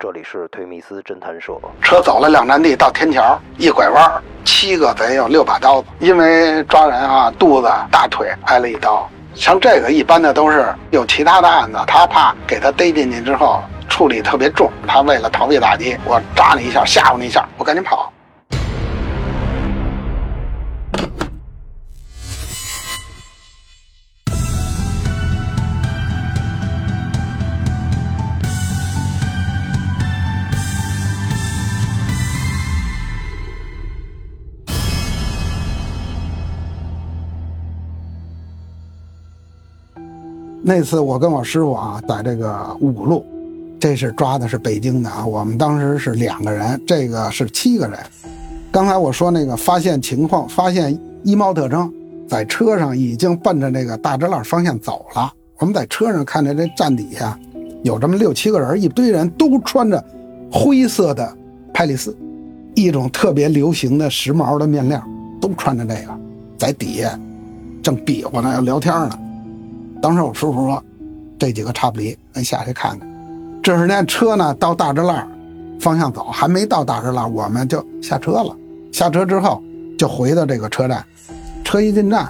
这里是推密斯侦探社。车走了两站地，到天桥一拐弯，七个贼有六把刀子，因为抓人啊，肚子、大腿挨了一刀。像这个一般的都是有其他的案子，他怕给他逮进去之后处理特别重，他为了逃避打击，我扎你一下，吓唬你一下，我赶紧跑。那次我跟我师傅啊，在这个五路，这是抓的是北京的啊。我们当时是两个人，这个是七个人。刚才我说那个发现情况，发现衣帽特征，在车上已经奔着那个大栅栏方向走了。我们在车上看着这站底下有这么六七个人，一堆人都穿着灰色的派丽丝，一种特别流行的时髦的面料，都穿着这个，在底下正比划呢，要聊天呢。当时我师傅说：“这几个差不离，咱下去看看。”这时间车呢到大栅栏方向走，还没到大栅栏，我们就下车了。下车之后就回到这个车站。车一进站，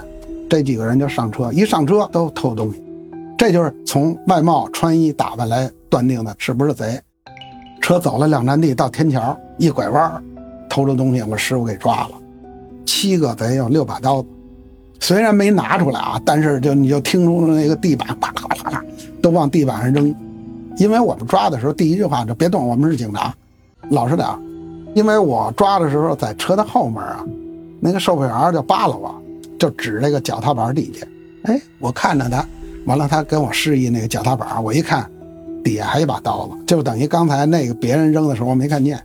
这几个人就上车。一上车都偷东西，这就是从外貌、穿衣打扮来断定的是不是贼。车走了两站地，到天桥一拐弯，偷了东西我师傅给抓了。七个贼有六把刀子。虽然没拿出来啊，但是就你就听出那个地板啪啦啪啦都往地板上扔，因为我们抓的时候第一句话就别动，我们是警察，老实点因为我抓的时候在车的后面啊，那个售票员就扒拉我，就指那个脚踏板底下。哎，我看着他，完了他跟我示意那个脚踏板，我一看底下还一把刀子，就等于刚才那个别人扔的时候没看见。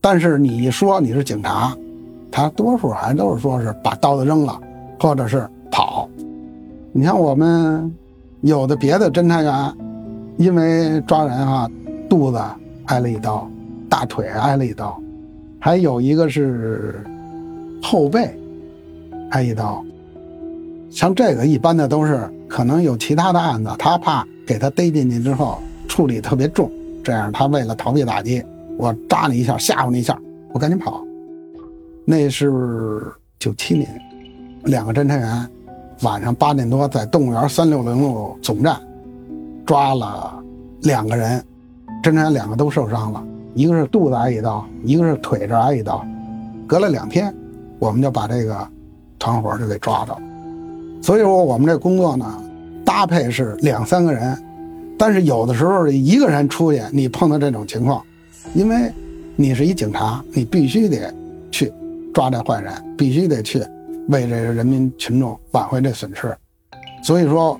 但是你一说你是警察，他多数还都是说是把刀子扔了。或者是跑，你像我们有的别的侦查员，因为抓人啊，肚子挨了一刀，大腿挨了一刀，还有一个是后背挨一刀。像这个一般的都是可能有其他的案子，他怕给他逮进去之后处理特别重，这样他为了逃避打击，我扎你一下，吓唬你一下，我赶紧跑。那是九七年。两个侦查员晚上八点多在动物园三六零路总站抓了两个人，侦查员两个都受伤了，一个是肚子挨一刀，一个是腿这挨一刀。隔了两天，我们就把这个团伙就给抓到。所以说，我们这工作呢，搭配是两三个人，但是有的时候一个人出去，你碰到这种情况，因为你是一警察，你必须得去抓这坏人，必须得去。为这个人民群众挽回这损失，所以说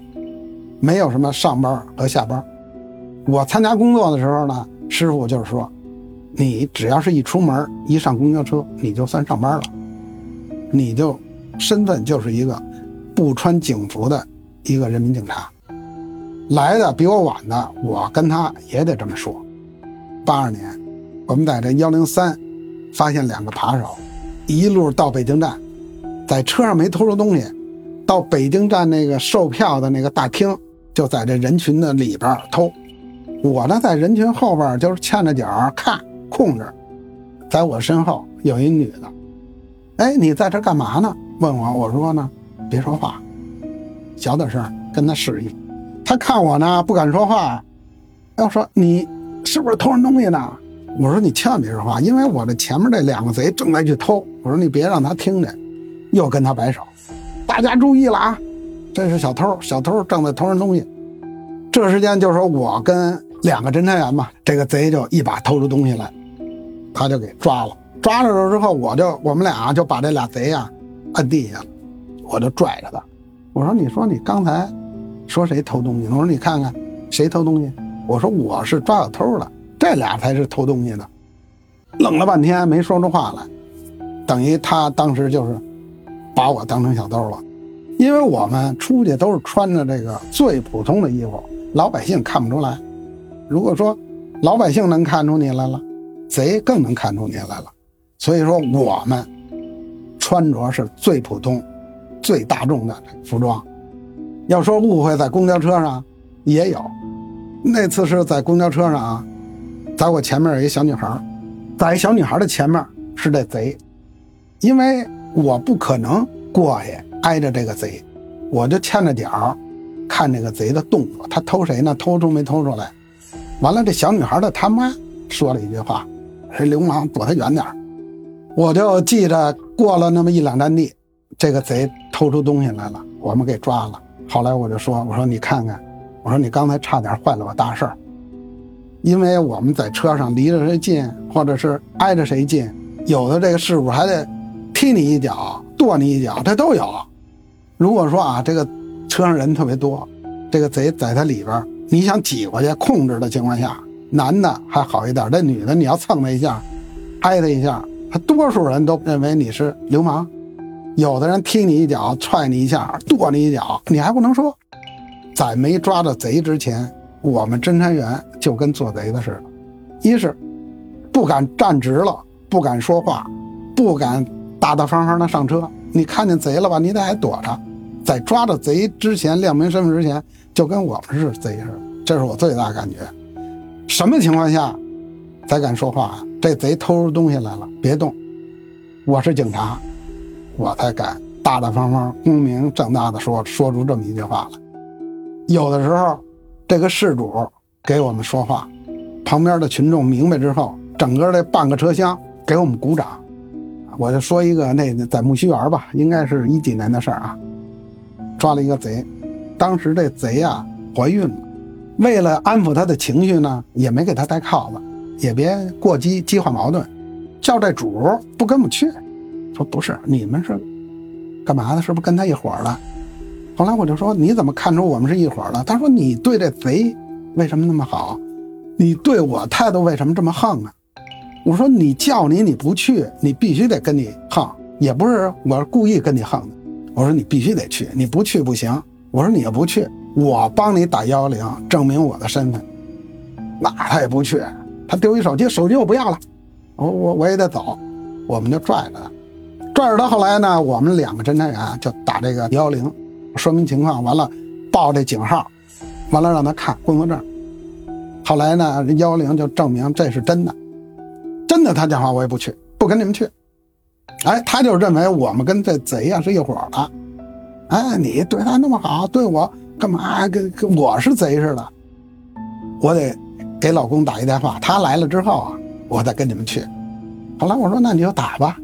没有什么上班和下班。我参加工作的时候呢，师傅就是说，你只要是一出门一上公交车，你就算上班了，你就身份就是一个不穿警服的一个人民警察。来的比我晚的，我跟他也得这么说。八二年，我们在这幺零三发现两个扒手，一路到北京站。在车上没偷着东西，到北京站那个售票的那个大厅，就在这人群的里边偷。我呢，在人群后边就是欠着脚看控制。在我身后有一女的，哎，你在这干嘛呢？问我，我说呢，别说话，小点声，跟他示意。他看我呢，不敢说话，要说你是不是偷人东西呢？我说你千万别说话，因为我这前面这两个贼正在去偷。我说你别让他听见。又跟他摆手，大家注意了啊！这是小偷，小偷正在偷人东西。这时间就说我跟两个侦查员嘛，这个贼就一把偷出东西来，他就给抓了。抓了之后，我就我们俩就把这俩贼啊摁地下了，我就拽着他，我说：“你说你刚才说谁偷东西？我说你看看谁偷东西？我说我是抓小偷的，这俩才是偷东西的。”愣了半天没说出话来，等于他当时就是。把我当成小偷了，因为我们出去都是穿着这个最普通的衣服，老百姓看不出来。如果说老百姓能看出你来了，贼更能看出你来了。所以说我们穿着是最普通、最大众的服装。要说误会在公交车上，也有。那次是在公交车上啊，在我前面有一小女孩，在一小女孩的前面是这贼，因为我不可能过去挨着这个贼，我就欠着脚看这个贼的动作，他偷谁呢？偷出没偷出来？完了，这小女孩的他妈说了一句话：“这流氓躲他远点儿我就记着过了那么一两站地，这个贼偷出东西来了，我们给抓了。后来我就说：“我说你看看。”我说你刚才差点坏了我大事儿，因为我们在车上离着谁近，或者是挨着谁近，有的这个事故还得踢你一脚、跺你一脚，这都有。如果说啊，这个车上人特别多，这个贼在他里边，你想挤过去控制的情况下，男的还好一点，这女的你要蹭他一下，挨他一下，他多数人都认为你是流氓，有的人踢你一脚、踹你一下、跺你一脚，你还不能说。在没抓着贼之前，我们侦查员就跟做贼的似的，一是不敢站直了，不敢说话，不敢大大方方的上车。你看见贼了吧，你得还躲着。在抓着贼之前，亮明身份之前，就跟我们是贼似的。这是我最大感觉。什么情况下才敢说话？这贼偷出东西来了，别动，我是警察，我才敢大大方方、光明正大的说说出这么一句话来。有的时候，这个事主给我们说话，旁边的群众明白之后，整个这半个车厢给我们鼓掌。我就说一个，那在木樨园吧，应该是一几年的事儿啊，抓了一个贼，当时这贼啊怀孕了，为了安抚他的情绪呢，也没给他戴铐子，也别过激激化矛盾，叫这主不跟我们去，说不是你们是干嘛的？是不是跟他一伙的？后来我就说：“你怎么看出我们是一伙的？”他说：“你对这贼为什么那么好？你对我态度为什么这么横啊？”我说：“你叫你你不去，你必须得跟你横，也不是我是故意跟你横的。我说你必须得去，你不去不行。我说你也不去，我帮你打幺幺零，证明我的身份。那他也不去，他丢一手机，手机我不要了，我我我也得走，我们就拽着他，拽着他。后来呢，我们两个侦查员就打这个幺幺零。”说明情况完了，报这警号，完了让他看工作证。后来呢，幺幺零就证明这是真的，真的他讲话我也不去，不跟你们去。哎，他就认为我们跟这贼呀是一伙的。哎，你对他那么好，对我干嘛跟跟我是贼似的？我得给老公打一电话，他来了之后啊，我再跟你们去。后来我说那你就打吧，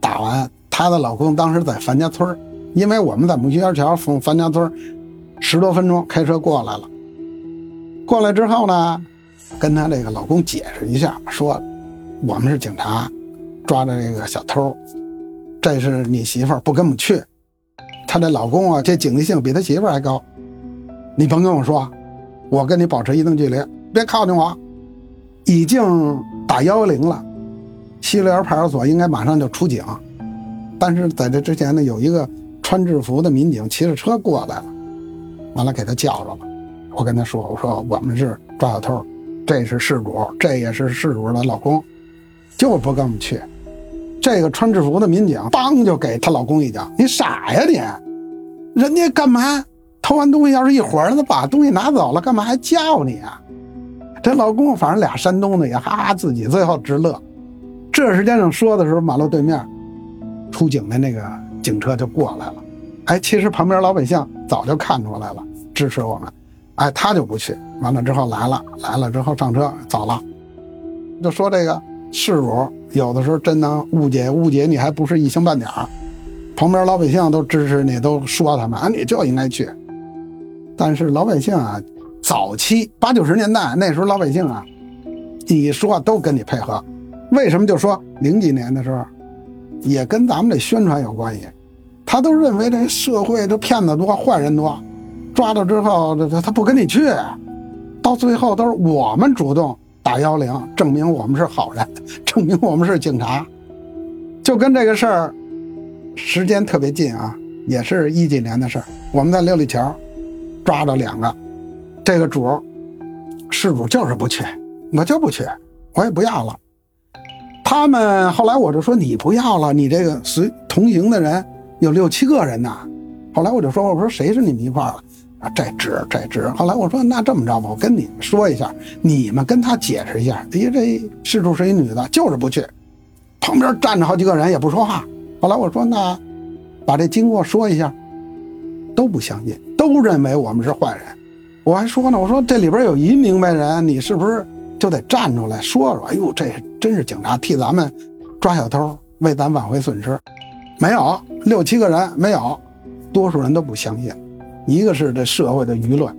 打完她的老公当时在樊家村因为我们在木樨园桥从樊家村十多分钟开车过来了，过来之后呢，跟她这个老公解释一下，说我们是警察，抓的这个小偷，这是你媳妇儿不跟我们去，她这老公啊，这警惕性比他媳妇儿还高，你甭跟我说，我跟你保持一定距离，别靠近我，已经打幺幺零了，西陵园派出所应该马上就出警，但是在这之前呢，有一个。穿制服的民警骑着车过来了，完了给他叫着了。我跟他说：“我说我们是抓小偷，这是事主，这也是事主的老公，就不跟我们去。”这个穿制服的民警梆就给她老公一脚：“你傻呀你！人家干嘛偷完东西要是一伙儿，他把东西拿走了，干嘛还叫你啊？”这老公反正俩山东的也哈哈自己最后直乐。这时间上说的时候，马路对面出警的那个。警车就过来了，哎，其实旁边老百姓早就看出来了，支持我们，哎，他就不去。完了之后来了，来了之后上车走了，就说这个是主有的时候真能误解误解你，还不是一星半点儿。旁边老百姓都支持你，都说他们，啊，你就应该去。但是老百姓啊，早期八九十年代那时候老百姓啊，一说都跟你配合。为什么就说零几年的时候，也跟咱们这宣传有关系。他都认为这社会这骗子多，坏人多，抓到之后，他他不跟你去，到最后都是我们主动打幺零，证明我们是好人，证明我们是警察，就跟这个事儿时间特别近啊，也是一几年的事儿。我们在六里桥抓着两个，这个主事主就是不去，我就不去，我也不要了。他们后来我就说你不要了，你这个随同行的人。有六七个人呢，后来我就说：“我说谁是你们一块儿的？这值这值。后来我说那这么着吧，我跟你们说一下，你们跟他解释一下。哎呀，这事主是一女的，就是不去。旁边站着好几个人也不说话。后来我说那把这经过说一下，都不相信，都认为我们是坏人。我还说呢，我说这里边有一明白人，你是不是就得站出来说说？哎呦，这真是警察替咱们抓小偷，为咱挽回损失。没有六七个人没有，多数人都不相信。一个是这社会的舆论，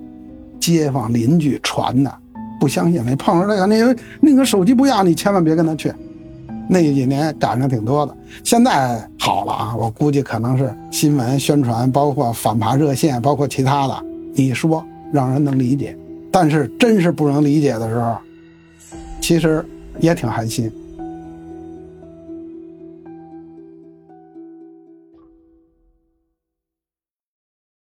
街坊邻居传的，不相信。你碰上这个，那那个手机不要，你千万别跟他去。那几年赶上挺多的，现在好了啊，我估计可能是新闻宣传，包括反扒热线，包括其他的，你说让人能理解。但是真是不能理解的时候，其实也挺寒心。